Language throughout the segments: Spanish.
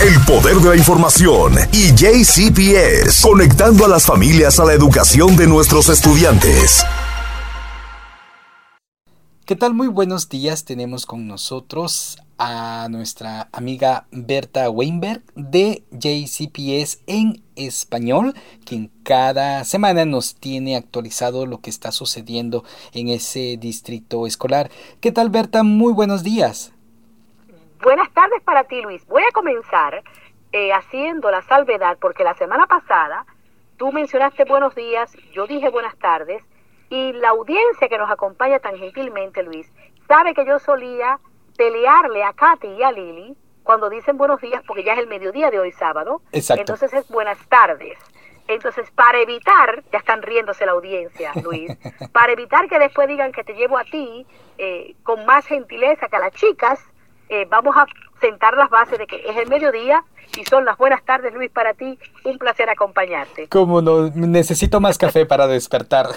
El poder de la información y JCPS, conectando a las familias a la educación de nuestros estudiantes. ¿Qué tal? Muy buenos días. Tenemos con nosotros a nuestra amiga Berta Weinberg de JCPS en español, quien cada semana nos tiene actualizado lo que está sucediendo en ese distrito escolar. ¿Qué tal Berta? Muy buenos días. Buenas tardes para ti, Luis. Voy a comenzar eh, haciendo la salvedad porque la semana pasada tú mencionaste buenos días, yo dije buenas tardes y la audiencia que nos acompaña tan gentilmente, Luis, sabe que yo solía pelearle a Katy y a Lili cuando dicen buenos días porque ya es el mediodía de hoy sábado. Exacto. Entonces es buenas tardes. Entonces, para evitar, ya están riéndose la audiencia, Luis, para evitar que después digan que te llevo a ti eh, con más gentileza que a las chicas, eh, vamos a sentar las bases de que es el mediodía y son las buenas tardes, Luis, para ti. Un placer acompañarte. Como no, necesito más café para despertar.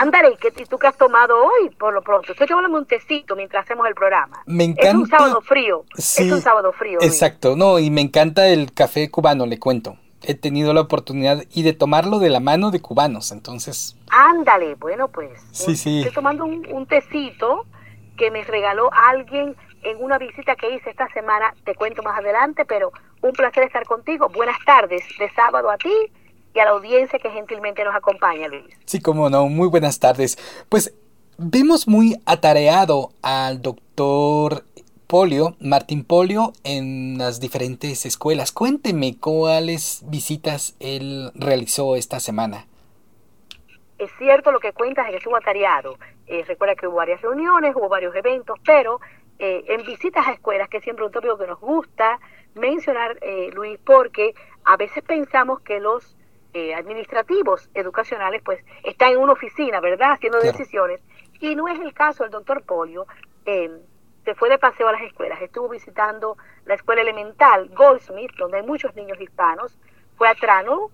Ándale, ¿y tú qué has tomado hoy por lo pronto? Estoy tomando un tecito mientras hacemos el programa. Me encanta. Es un sábado frío. es un sábado frío. Exacto, no, y me encanta el café cubano, le cuento. He tenido la oportunidad y de tomarlo de la mano de cubanos, entonces. Ándale, bueno, pues. Sí, sí. Estoy tomando un, un tecito que me regaló alguien en una visita que hice esta semana, te cuento más adelante, pero un placer estar contigo. Buenas tardes de sábado a ti y a la audiencia que gentilmente nos acompaña, Luis. Sí, como no, muy buenas tardes. Pues vemos muy atareado al doctor Polio, Martín Polio, en las diferentes escuelas. Cuénteme cuáles visitas él realizó esta semana. Es cierto lo que cuentas de que estuvo atareado. Eh, recuerda que hubo varias reuniones, hubo varios eventos, pero eh, en visitas a escuelas, que es siempre un tópico que nos gusta mencionar, eh, Luis, porque a veces pensamos que los administrativos educacionales pues están en una oficina, ¿verdad?, haciendo decisiones, y no es el caso del doctor Polio. se fue de paseo a las escuelas, estuvo visitando la escuela elemental Goldsmith, donde hay muchos niños hispanos, fue a Trano,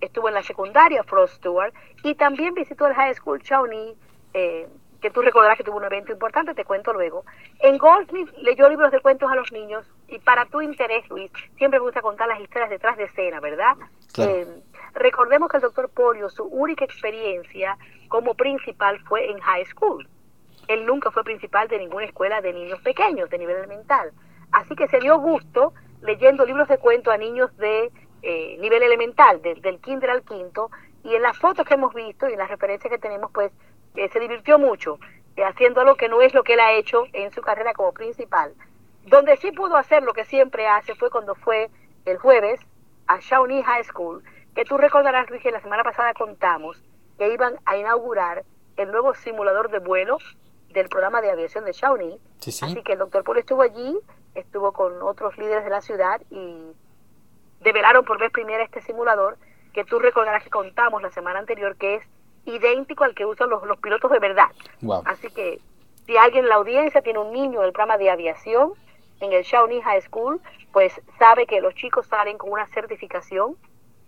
estuvo en la secundaria Frost Stewart y también visitó el High School Shawnee, eh, que tú recordarás que tuvo un evento importante, te cuento luego. En Goldsmith leyó libros de cuentos a los niños y para tu interés, Luis, siempre me gusta contar las historias detrás de escena, ¿verdad? Eh, recordemos que el doctor Polio, su única experiencia como principal fue en high school. Él nunca fue principal de ninguna escuela de niños pequeños, de nivel elemental. Así que se dio gusto leyendo libros de cuentos a niños de eh, nivel elemental, del kinder al quinto, y en las fotos que hemos visto y en las referencias que tenemos, pues eh, se divirtió mucho eh, haciendo algo que no es lo que él ha hecho en su carrera como principal. Donde sí pudo hacer lo que siempre hace fue cuando fue el jueves a Shawnee High School, que tú recordarás, Luis, que la semana pasada contamos que iban a inaugurar el nuevo simulador de vuelo del programa de aviación de Shawnee. Así que el doctor Paul estuvo allí, estuvo con otros líderes de la ciudad y develaron por vez primera este simulador que tú recordarás que contamos la semana anterior que es idéntico al que usan los, los pilotos de verdad. Así que si alguien en la audiencia tiene un niño del programa de aviación en el Shawnee High School, pues sabe que los chicos salen con una certificación,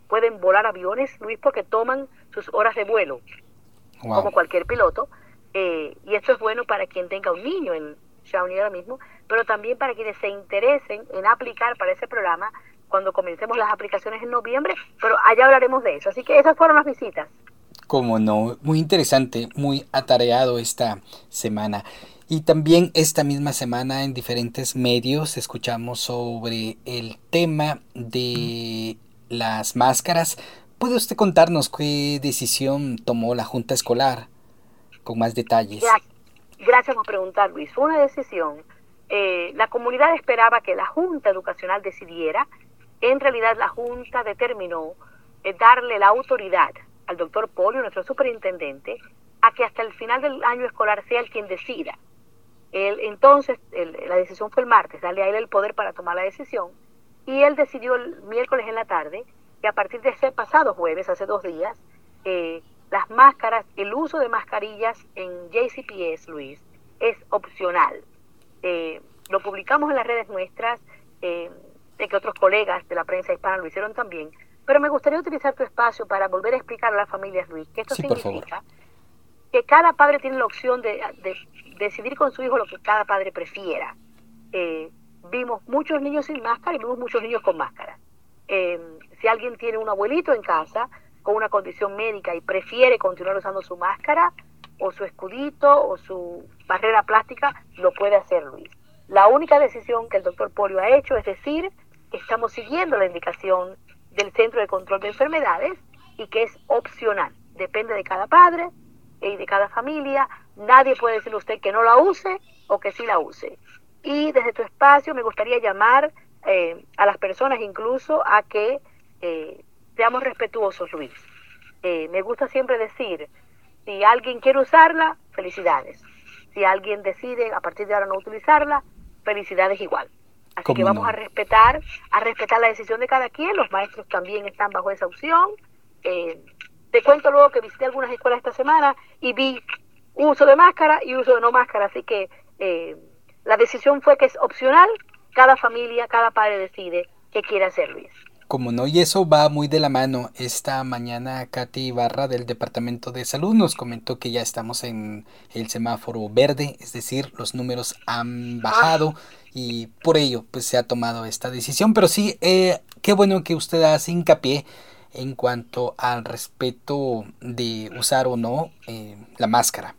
pueden volar aviones, Luis, porque toman sus horas de vuelo, como cualquier piloto. Eh, y esto es bueno para quien tenga un niño en Shawnee ahora mismo, pero también para quienes se interesen en aplicar para ese programa cuando comencemos las aplicaciones en noviembre, pero allá hablaremos de eso. Así que esas fueron las visitas. Como no, muy interesante, muy atareado esta semana. Y también esta misma semana en diferentes medios escuchamos sobre el tema de las máscaras. ¿Puede usted contarnos qué decisión tomó la Junta Escolar con más detalles? Gracias por preguntar, Luis. Fue una decisión. Eh, la comunidad esperaba que la Junta Educacional decidiera en realidad la Junta determinó eh, darle la autoridad al doctor Polio, nuestro superintendente, a que hasta el final del año escolar sea el quien decida. Él, entonces, la decisión fue el martes, darle a él el poder para tomar la decisión, y él decidió el miércoles en la tarde que a partir de ese pasado jueves, hace dos días, eh, las máscaras, el uso de mascarillas en JCPS, Luis, es opcional. Eh, lo publicamos en las redes nuestras, eh, de que otros colegas de la prensa hispana lo hicieron también, pero me gustaría utilizar tu espacio para volver a explicar a las familias, Luis, que esto significa que cada padre tiene la opción de, decidir con su hijo lo que cada padre prefiera. Eh, vimos muchos niños sin máscara y vimos muchos niños con máscara. Eh, si alguien tiene un abuelito en casa con una condición médica y prefiere continuar usando su máscara o su escudito o su barrera plástica, lo puede hacer Luis. La única decisión que el doctor Polio ha hecho es decir que estamos siguiendo la indicación del Centro de Control de Enfermedades y que es opcional. Depende de cada padre y de cada familia. Nadie puede decirle a usted que no la use o que sí la use. Y desde tu espacio me gustaría llamar eh, a las personas incluso a que eh, seamos respetuosos, Luis. Eh, me gusta siempre decir, si alguien quiere usarla, felicidades. Si alguien decide a partir de ahora no utilizarla, felicidades igual. Así que vamos a respetar, a respetar la decisión de cada quien. Los maestros también están bajo esa opción. Eh, te cuento luego que visité algunas escuelas esta semana y vi uso de máscara y uso de no máscara. Así que eh, la decisión fue que es opcional. Cada familia, cada padre decide qué quiere hacer, Luis. Como no, y eso va muy de la mano. Esta mañana Katy Ibarra del Departamento de Salud nos comentó que ya estamos en el semáforo verde, es decir, los números han bajado y por ello pues se ha tomado esta decisión. Pero sí, eh, qué bueno que usted hace hincapié en cuanto al respeto de usar o no eh, la máscara.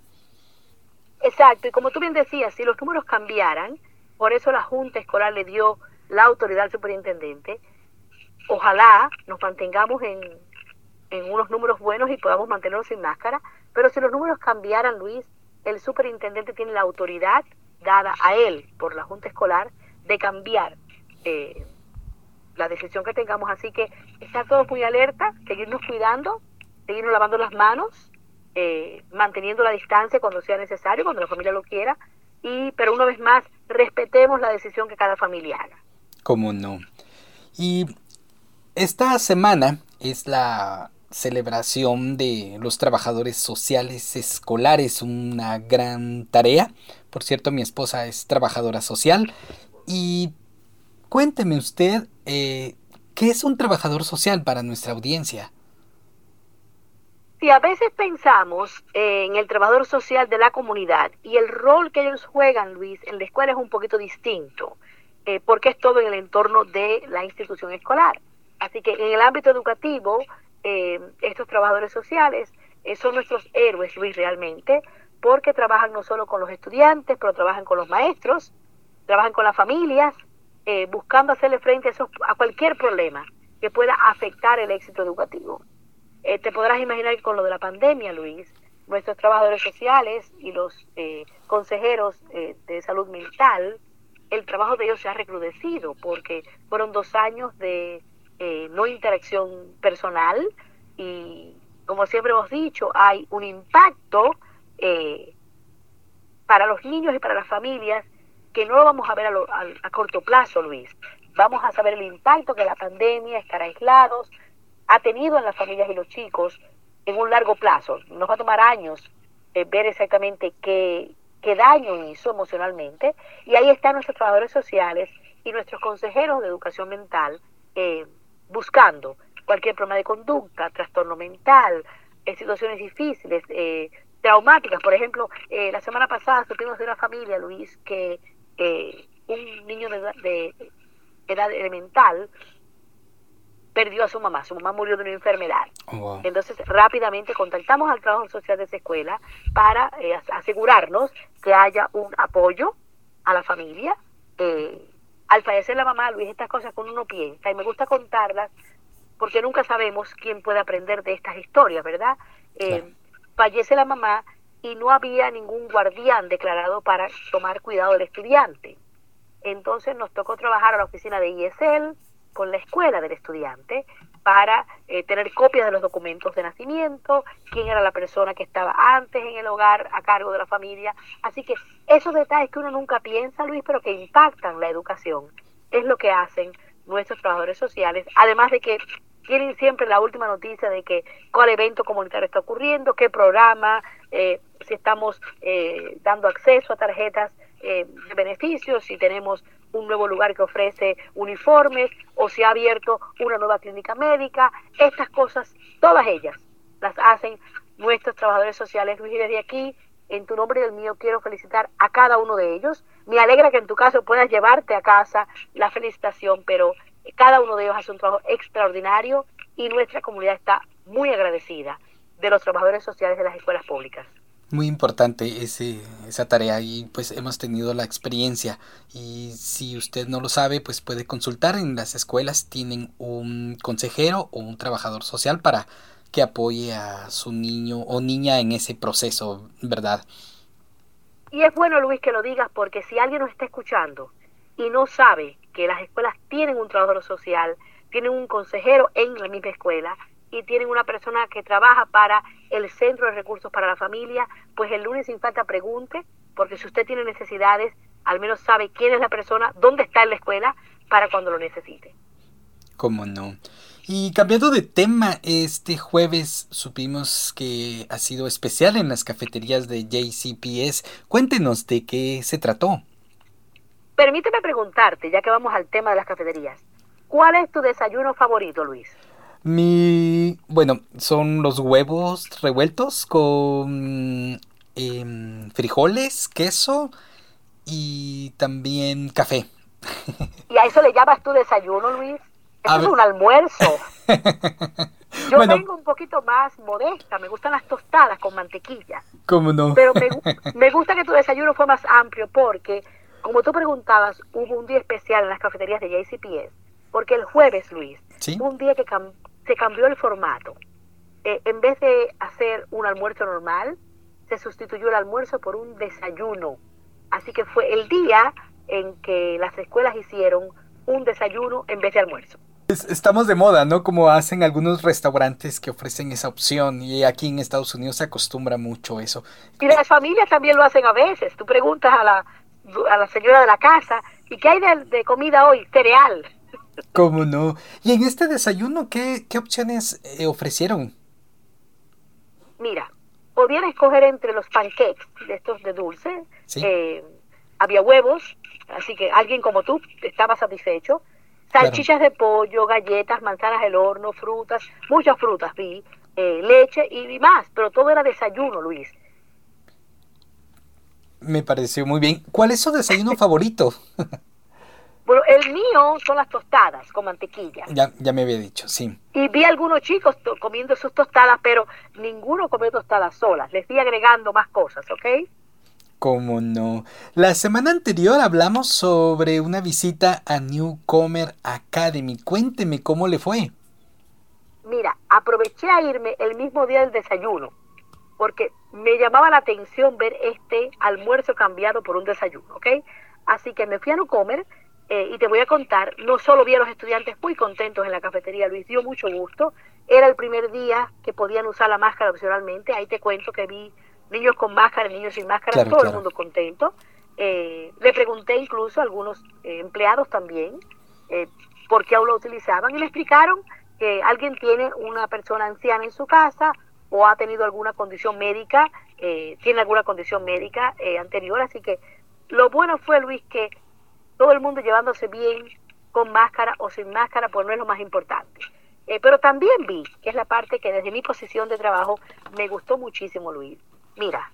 Exacto, y como tú bien decías, si los números cambiaran, por eso la Junta Escolar le dio la autoridad al superintendente, ojalá nos mantengamos en, unos números buenos y podamos mantenernos sin máscara, pero si los números cambiaran, Luis, el superintendente tiene la autoridad dada a él por la Junta Escolar de cambiar eh, la decisión que tengamos. Así que estar todos muy alerta, seguirnos cuidando, seguirnos lavando las manos, eh, manteniendo la distancia cuando sea necesario, cuando la familia lo quiera, y pero una vez más, respetemos la decisión que cada familia haga. ¿Cómo no? Y esta semana es la celebración de los trabajadores sociales escolares, una gran tarea. Por cierto, mi esposa es trabajadora social. Y cuénteme usted, eh, ¿qué es un trabajador social para nuestra audiencia? Si a veces pensamos en el trabajador social de la comunidad y el rol que ellos juegan, Luis, en la escuela es un poquito distinto, eh, porque es todo en el entorno de la institución escolar. Así que en el ámbito educativo, eh, estos trabajadores sociales eh, son nuestros héroes, Luis, realmente, porque trabajan no solo con los estudiantes, pero trabajan con los maestros, trabajan con las familias, eh, buscando hacerle frente a, a cualquier problema que pueda afectar el éxito educativo. te podrás imaginar que con lo de la pandemia, Luis, nuestros trabajadores sociales y los consejeros de salud mental, el trabajo de ellos se ha recrudecido porque fueron dos años de eh, no interacción personal y como siempre hemos dicho, hay un impacto eh, para los niños y para las familias que no lo vamos a ver a, a, corto plazo, Luis. Vamos a saber el impacto que la pandemia, estar aislados, ha tenido en las familias y los chicos en un largo plazo. Nos va a tomar años eh, ver exactamente qué, qué daño hizo emocionalmente. Y ahí están nuestros trabajadores sociales y nuestros consejeros de educación mental eh, buscando cualquier problema de conducta, trastorno mental, en situaciones difíciles, eh, traumáticas. Por ejemplo, eh, la semana pasada supimos de una familia, Luis, que eh, un niño de, edad elemental perdió a su mamá, su mamá murió de una enfermedad. Oh, Entonces rápidamente contactamos al trabajo social de esa escuela para asegurarnos que haya un apoyo a la familia. Eh, al fallecer la mamá, Luis, estas cosas que uno piensa, y me gusta contarlas, porque nunca sabemos quién puede aprender de estas historias, ¿verdad? Eh, fallece la mamá y no había ningún guardián declarado para tomar cuidado del estudiante. Entonces nos tocó trabajar a la oficina de ISL con la escuela del estudiante para eh, tener copias de los documentos de nacimiento, quién era la persona que estaba antes en el hogar a cargo de la familia. Así que esos detalles que uno nunca piensa, Luis, pero que impactan la educación, es lo que hacen nuestros trabajadores sociales, además de que tienen siempre la última noticia de que cuál evento comunitario está ocurriendo, qué programa, eh, si estamos eh, dando acceso a tarjetas de beneficios, si tenemos un nuevo lugar que ofrece uniformes o se ha abierto una nueva clínica médica. Estas cosas, todas ellas, las hacen nuestros trabajadores sociales. Luis, desde aquí en tu nombre y el mío quiero felicitar a cada uno de ellos. Me alegra que en tu caso puedas llevarte a casa la felicitación, pero cada uno de ellos hace un trabajo extraordinario y nuestra comunidad está muy agradecida de los trabajadores sociales de las escuelas públicas. Muy importante ese, esa tarea y pues hemos tenido la experiencia y si usted no lo sabe pues puede consultar en las escuelas tienen un consejero o un trabajador social para que apoye a su niño o niña en ese proceso, ¿verdad? Y es bueno Luis que lo digas porque si alguien nos está escuchando y no sabe que las escuelas tienen un trabajador social, tienen un consejero en la misma escuela, y tienen una persona que trabaja para el Centro de Recursos para la Familia, pues el lunes sin falta pregunte, porque si usted tiene necesidades, al menos sabe quién es la persona, dónde está en la escuela, para cuando lo necesite. ¿Cómo no? Y cambiando de tema, este jueves supimos que ha sido especial en las cafeterías de JCPS. Cuéntenos de qué se trató. Permíteme preguntarte, ya que vamos al tema de las cafeterías, ¿cuál es tu desayuno favorito, Luis? Mi, bueno, son los huevos revueltos con em, frijoles, queso y también café. ¿Y a eso le llamas tu desayuno, Luis? Eso es un almuerzo. Yo vengo un poquito más modesta, me gustan las tostadas con mantequilla. ¿Cómo no? Pero me, me gusta que tu desayuno fue más amplio porque, como tú preguntabas, hubo un día especial en las cafeterías de JCPS. Porque el jueves, Luis, ¿Sí? un día que se cambió el formato. Eh, en vez de hacer un almuerzo normal, se sustituyó el almuerzo por un desayuno. Así que fue el día en que las escuelas hicieron un desayuno en vez de almuerzo. Estamos de moda, ¿no? Como hacen algunos restaurantes que ofrecen esa opción y aquí en Estados Unidos se acostumbra mucho eso. Y las familias también lo hacen a veces. Tú preguntas a la, a la señora de la casa, ¿y qué hay de, de comida hoy? Cereal. ¿Cómo no? Y en este desayuno, ¿qué, qué opciones eh, ofrecieron? Mira, podían escoger entre los pancakes de estos de dulce. Eh, había huevos, así que alguien como tú estaba satisfecho. Salchichas de pollo, galletas, manzanas del horno, frutas, muchas frutas vi, eh, leche y, y más, pero todo era desayuno, Luis. Me pareció muy bien. ¿Cuál es su desayuno favorito? Bueno, el mío son las tostadas con mantequilla. Ya, ya me había dicho, sí. Y vi algunos chicos comiendo sus tostadas, pero ninguno comió tostadas solas. Les fui agregando más cosas, ¿ok? ¿Cómo no? La semana anterior hablamos sobre una visita a Newcomer Academy. Cuénteme cómo le fue. Mira, aproveché a irme el mismo día del desayuno, porque me llamaba la atención ver este almuerzo cambiado por un desayuno, ¿ok? Así que me fui a Newcomer eh, y te voy a contar, no solo vi a los estudiantes muy contentos en la cafetería, Luis, dio mucho gusto. Era el primer día que podían usar la máscara opcionalmente. Ahí te cuento que vi niños con máscara, niños sin máscara, todo el mundo contento. Eh, le pregunté incluso a algunos eh, empleados también por qué aún lo utilizaban y me explicaron que alguien tiene una persona anciana en su casa o ha tenido alguna condición médica, tiene alguna condición médica anterior, así que lo bueno fue, Luis, que todo el mundo llevándose bien con máscara o sin máscara, pues no es lo más importante. Eh, pero también vi, que es la parte que desde mi posición de trabajo me gustó muchísimo, Luis. Mira,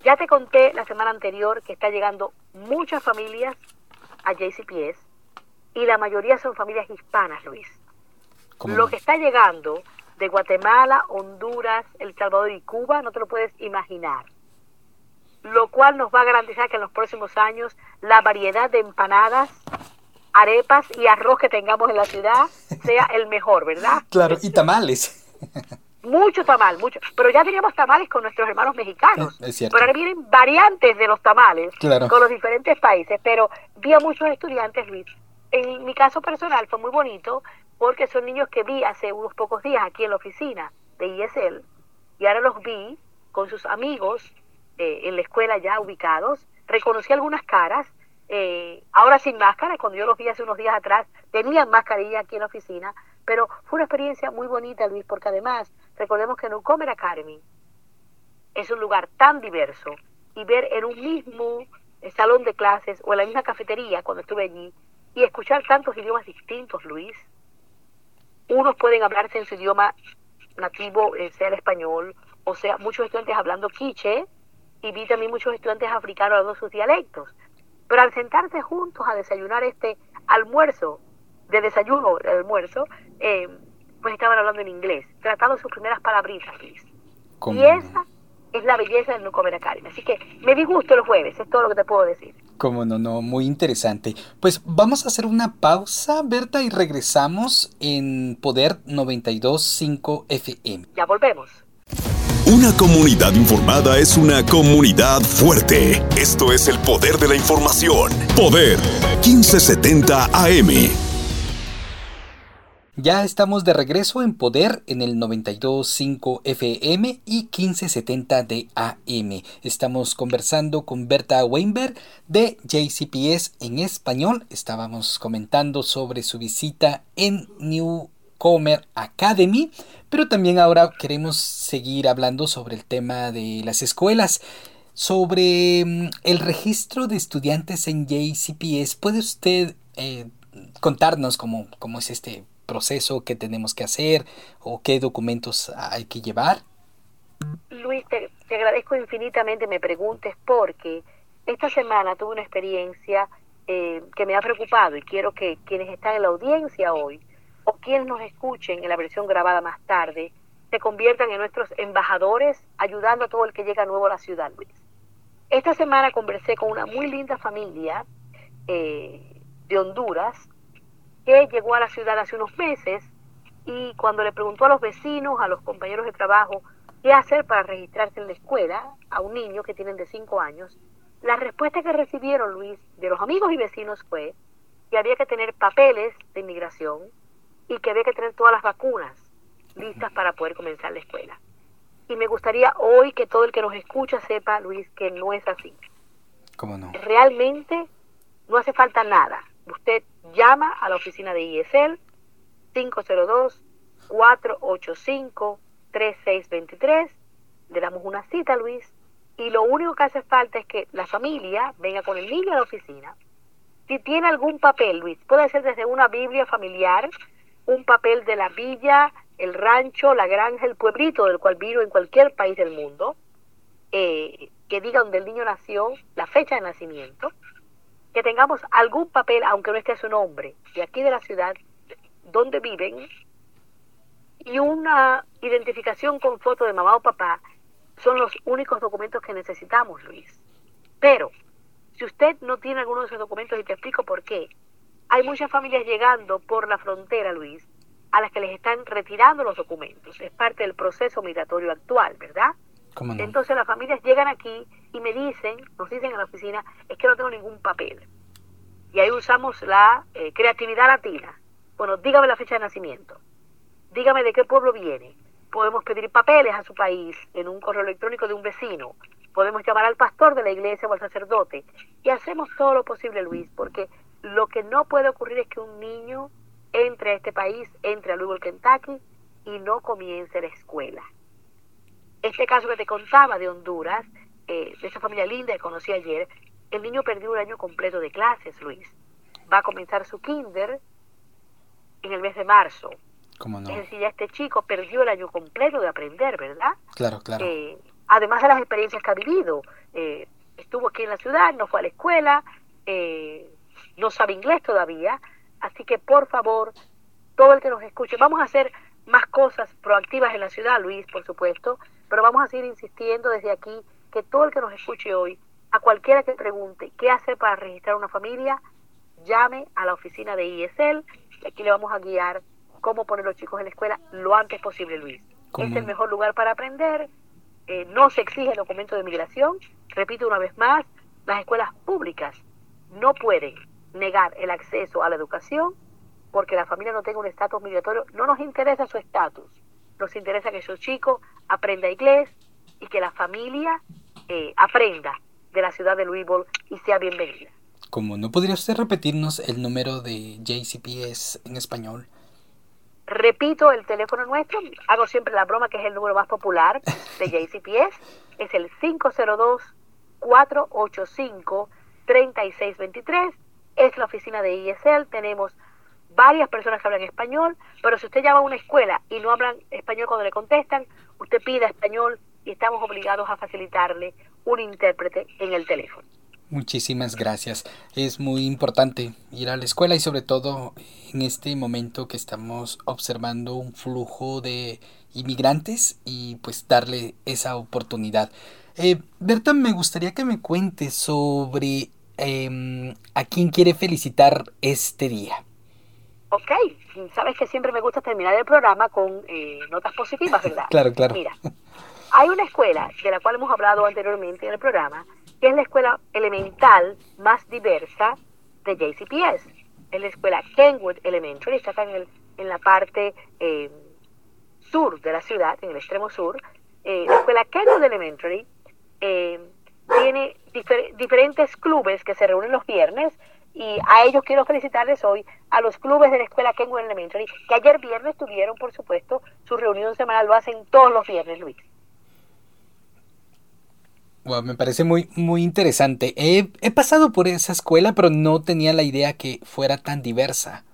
ya te conté la semana anterior que está llegando muchas familias a JCPS y la mayoría son familias hispanas, Luis. Lo que está llegando de Guatemala, Honduras, El Salvador y Cuba, no te lo puedes imaginar lo cual nos va a garantizar que en los próximos años la variedad de empanadas, arepas y arroz que tengamos en la ciudad sea el mejor, ¿verdad? Claro, y tamales. Mucho tamal, mucho. Pero ya teníamos tamales con nuestros hermanos mexicanos. Es cierto. Pero ahora vienen variantes de los tamales con los diferentes países. Pero vi a muchos estudiantes, Luis. En mi caso personal fue muy bonito porque son niños que vi hace unos pocos días aquí en la oficina de ISL y ahora los vi con sus amigos eh, en la escuela ya ubicados, reconocí algunas caras, eh, ahora sin máscara, cuando yo los vi hace unos días atrás, tenían mascarilla aquí en la oficina, pero fue una experiencia muy bonita, Luis, porque además, recordemos que Newcomer Academy es un lugar tan diverso y ver en un mismo salón de clases o en la misma cafetería cuando estuve allí y escuchar tantos idiomas distintos, Luis. Unos pueden hablarse en su idioma nativo, eh, sea el español, o sea, muchos estudiantes hablando quiche, y vi también muchos estudiantes africanos hablando sus dialectos. Pero al sentarse juntos a desayunar este almuerzo, de desayuno, de almuerzo, eh, pues estaban hablando en inglés, tratando sus primeras palabritas, Y esa es la belleza del no comer carne. Así que me disgusto el jueves, es todo lo que te puedo decir. Como no, no, muy interesante. Pues vamos a hacer una pausa, Berta, y regresamos en Poder 92.5 FM. Ya volvemos. Una comunidad informada es una comunidad fuerte. Esto es el poder de la información. Poder 1570 AM. Ya estamos de regreso en Poder en el 92.5 FM y 1570 de AM. Estamos conversando con Berta Weinberg de JCPS en español. Estábamos comentando sobre su visita en Newcomer Academy, pero también ahora queremos seguir hablando sobre el tema de las escuelas. Sobre mm, el registro de estudiantes en JCPS, ¿puede usted eh, contarnos cómo, cómo es este proceso que tenemos que hacer o qué documentos hay que llevar? Luis, te, agradezco infinitamente me preguntes porque esta semana tuve una experiencia eh, que me ha preocupado y quiero que quienes están en la audiencia hoy o quienes nos escuchen en la versión grabada más tarde se conviertan en nuestros embajadores ayudando a todo el que llega nuevo a la ciudad, Luis. Esta semana conversé con una muy linda familia eh, de Honduras que llegó a la ciudad hace unos meses y cuando le preguntó a los vecinos, a los compañeros de trabajo, qué hacer para registrarse en la escuela a un niño que tienen de 5 años, la respuesta que recibieron, Luis, de los amigos y vecinos fue que había que tener papeles de inmigración y que había que tener todas las vacunas listas para poder comenzar la escuela. Y me gustaría hoy que todo el que nos escucha sepa, Luis, que no es así. ¿Cómo no? Realmente no hace falta nada. Usted llama a la oficina de ISL 502-485-3623. Le damos una cita, Luis. Y lo único que hace falta es que la familia venga con el niño a la oficina. Si tiene algún papel, Luis, puede ser desde una Biblia familiar, un papel de la villa, el rancho, la granja, el pueblito del cual vivo en cualquier país del mundo, eh, que diga donde el niño nació, la fecha de nacimiento, que tengamos algún papel, aunque no esté su nombre, de aquí de la ciudad donde viven, y una identificación con foto de mamá o papá, son los únicos documentos que necesitamos, Luis. Pero, si usted no tiene alguno de esos documentos, y te explico por qué, hay muchas familias llegando por la frontera, Luis, a las que les están retirando los documentos. Es parte del proceso migratorio actual, ¿verdad? Entonces las familias llegan aquí y me dicen, nos dicen en la oficina, es que no tengo ningún papel. Y ahí usamos la eh, creatividad latina. Bueno, dígame la fecha de nacimiento. Dígame de qué pueblo viene. Podemos pedir papeles a su país en un correo electrónico de un vecino. Podemos llamar al pastor de la iglesia o al sacerdote. Y hacemos todo lo posible, Luis, porque lo que no puede ocurrir es que un niño entre a este país, entre a Louisville, Kentucky, y no comience la escuela. Este caso que te contaba de Honduras, eh, de esa familia linda que conocí ayer, el niño perdió un año completo de clases, Luis. Va a comenzar su kinder en el mes de marzo. ¿Cómo no? Es decir, ya este chico perdió el año completo de aprender, ¿verdad? Claro, claro. Eh, además de las experiencias que ha vivido. Eh, estuvo aquí en la ciudad, no fue a la escuela, no sabe inglés todavía. Así que, por favor, todo el que nos escuche, vamos a hacer más cosas proactivas en la ciudad, Luis, por supuesto, pero vamos a seguir insistiendo desde aquí que todo el que nos escuche hoy, a cualquiera que pregunte qué hacer para registrar una familia, llame a la oficina de ISL y aquí le vamos a guiar cómo poner los chicos en la escuela lo antes posible, Luis. Es el mejor lugar para aprender, eh, no se exige el documento de migración, repito una vez más, las escuelas públicas no pueden negar el acceso a la educación porque la familia no tenga un estatus migratorio, no nos interesa su estatus, nos interesa que su chico aprenda inglés y que la familia eh, aprenda de la ciudad de Louisville y sea bienvenida. ¿Cómo no podría usted repetirnos el número de JCPS en español? Repito el teléfono nuestro, hago siempre la broma que es el número más popular de JCPS, es el 502-485-3623, es la oficina de ISL, tenemos varias personas que hablan español, pero si usted llama a una escuela y no hablan español cuando le contestan, usted pida español y estamos obligados a facilitarle un intérprete en el teléfono. Muchísimas gracias. Es muy importante ir a la escuela y sobre todo en este momento que estamos observando un flujo de inmigrantes y pues darle esa oportunidad. Eh, Berta, me gustaría que me cuentes sobre em, a quién quiere felicitar este día. Ok, sabes que siempre me gusta terminar el programa con eh, notas positivas, ¿verdad? claro, claro. Mira, hay una escuela de la cual hemos hablado anteriormente en el programa, que es la escuela elemental más diversa de JCPS. Es la escuela Kenwood Elementary, está acá en, el, en la parte eh, sur de la ciudad, en el extremo sur. Eh, la escuela Kenwood Elementary tiene diferentes clubes que se reúnen los viernes y a ellos quiero felicitarles hoy, a los clubes de la escuela Kenwood Elementary, que ayer viernes tuvieron, por supuesto, su reunión semanal, lo hacen todos los viernes, Luis. me parece muy, muy interesante. He, he, pasado por esa escuela, pero no tenía la idea que fuera tan diversa.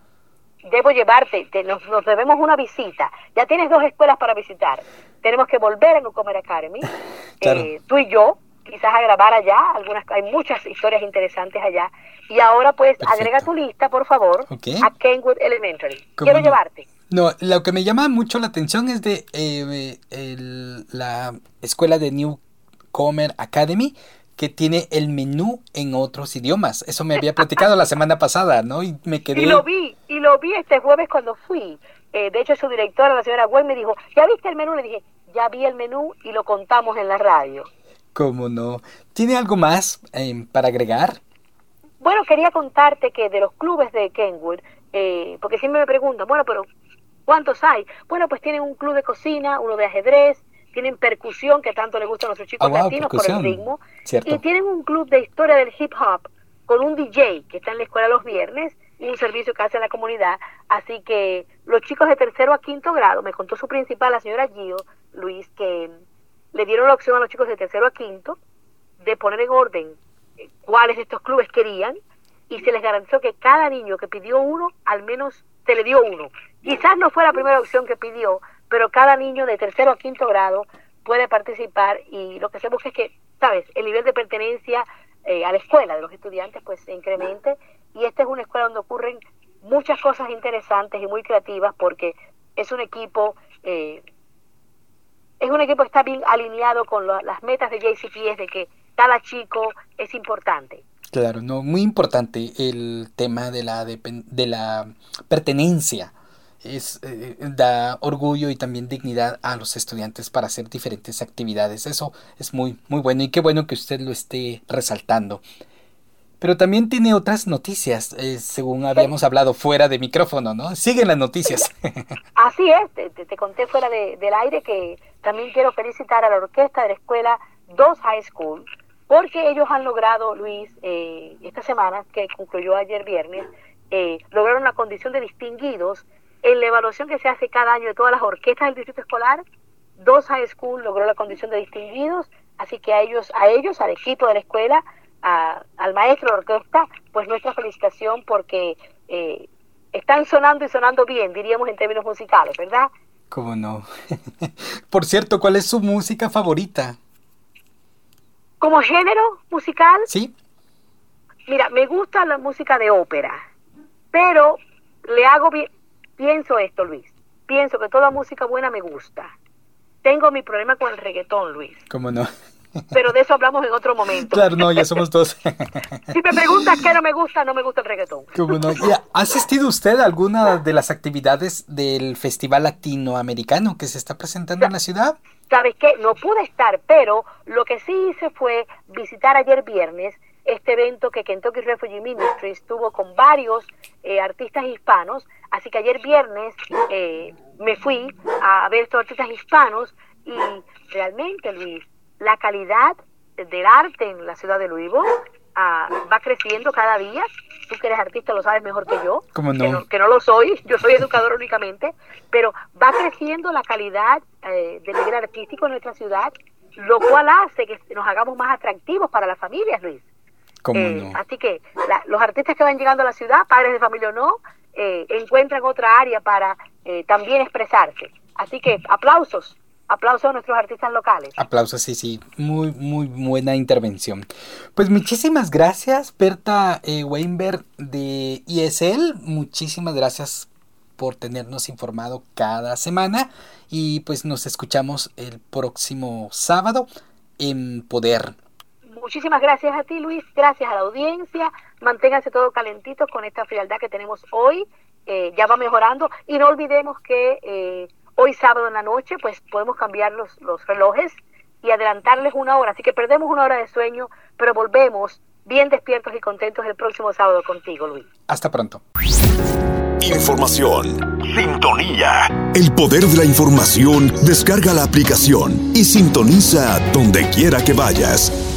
Debo llevarte, nos, nos, debemos una visita. Ya tienes dos escuelas para visitar. Tenemos que volver a Newcomer Academy, eh, tú y yo, quizás a grabar allá, algunas, hay muchas historias interesantes allá. Y ahora pues agrega tu lista, por favor, a Kenwood Elementary. Quiero llevarte. No, lo que me llama mucho la atención es de eh, la escuela de Newcomer Academy que tiene el menú en otros idiomas. Eso me había platicado la semana pasada, ¿no? Y me quedé... Y lo vi, y lo vi este jueves cuando fui. Eh, de hecho, su directora, la señora Gwen, me dijo, ¿ya viste el menú? Le dije, ya vi el menú y lo contamos en la radio. ¿Cómo no? ¿Tiene algo más eh, para agregar? Bueno, quería contarte que de los clubes de Kenwood, eh, porque siempre me preguntan, bueno, pero ¿cuántos hay? Bueno, pues tienen un club de cocina, uno de ajedrez, tienen percusión, que tanto le gusta a nuestros chicos ah, latinos por el ritmo, y tienen un club de historia del hip hop con un DJ que está en la escuela los viernes, un servicio que hace a la comunidad. Así que los chicos de tercero a quinto grado, me contó su principal, la señora Gio, Luis, que le dieron la opción a los chicos de tercero a quinto de poner en orden eh, cuáles de estos clubes querían y se les garantizó que cada niño que pidió uno, al menos se le dio uno. Quizás no fue la primera opción que pidió, pero cada niño de tercero a quinto grado puede participar y lo que se busca es que, ¿sabes?, el nivel de pertenencia eh, a la escuela de los estudiantes pues se incremente y esta es una escuela donde ocurren muchas cosas interesantes y muy creativas porque es un equipo eh, es un equipo que está bien alineado con las metas de JCPS de que cada chico es importante. Claro, no, muy importante el tema de la, de, la pertenencia. Es, eh, da orgullo y también dignidad a los estudiantes para hacer diferentes actividades. Eso es muy, muy bueno y qué bueno que usted lo esté resaltando. Pero también tiene otras noticias, eh, según habíamos hablado fuera de micrófono, ¿no? Siguen las noticias. Así es, te, conté fuera del aire que también quiero felicitar a la orquesta de la escuela 2 High School, porque ellos han logrado, Luis, eh, esta semana, que concluyó ayer viernes, eh, lograron la condición de distinguidos en la evaluación que se hace cada año de todas las orquestas del distrito escolar. 2 High School logró la condición de distinguidos, así que a ellos, a ellos, al equipo de la escuela, al maestro de orquesta, pues nuestra felicitación porque eh, están sonando y sonando bien, diríamos en términos musicales, ¿verdad? ¿Cómo no? Por cierto, ¿cuál es su música favorita? ¿Como género musical? Sí. Mira, me gusta la música de ópera, pero le hago bien, pienso esto, Luis, pienso que toda música buena me gusta. Tengo mi problema con el reggaetón, Luis. ¿Cómo no? Pero de eso hablamos en otro momento. Claro, no, ya somos dos. si me preguntas qué no me gusta, no me gusta el reggaetón. ¿Ha asistido usted a alguna de las actividades del Festival Latinoamericano que se está presentando en la ciudad? ¿Sabes qué? No pude estar, pero lo que sí hice fue visitar ayer viernes este evento que Kentucky Refugee Ministries tuvo con varios eh, artistas hispanos. Así que ayer viernes eh, me fui a ver estos artistas hispanos y realmente, Luis, la calidad del arte en la ciudad de Louisville ah, va creciendo cada día. Tú que eres artista lo sabes mejor que yo. Que, no, lo soy, yo soy educador únicamente, pero va creciendo la calidad eh, del nivel artístico en nuestra ciudad, lo cual hace que nos hagamos más atractivos para las familias, Luis. Eh, así que los artistas que van llegando a la ciudad, padres de familia o no, eh, encuentran otra área para también expresarse. Así que aplausos Aplausos a nuestros artistas locales. Aplausos, sí, sí. Muy, muy buena intervención. Pues muchísimas gracias, Berta eh, Weinberg de ISL. Muchísimas gracias por tenernos informado cada semana. Y pues nos escuchamos el próximo sábado en Poder. Muchísimas gracias a ti, Luis. Gracias a la audiencia. Manténganse todo calentitos con esta frialdad que tenemos hoy. Eh, ya va mejorando. Y no olvidemos que eh, hoy sábado en la noche, pues podemos cambiar los, los relojes y adelantarles una hora. Así que perdemos una hora de sueño, pero volvemos bien despiertos y contentos el próximo sábado contigo, Luis. Hasta pronto. Información. Sintonía. El poder de la información. Descarga la aplicación y sintoniza donde quiera que vayas.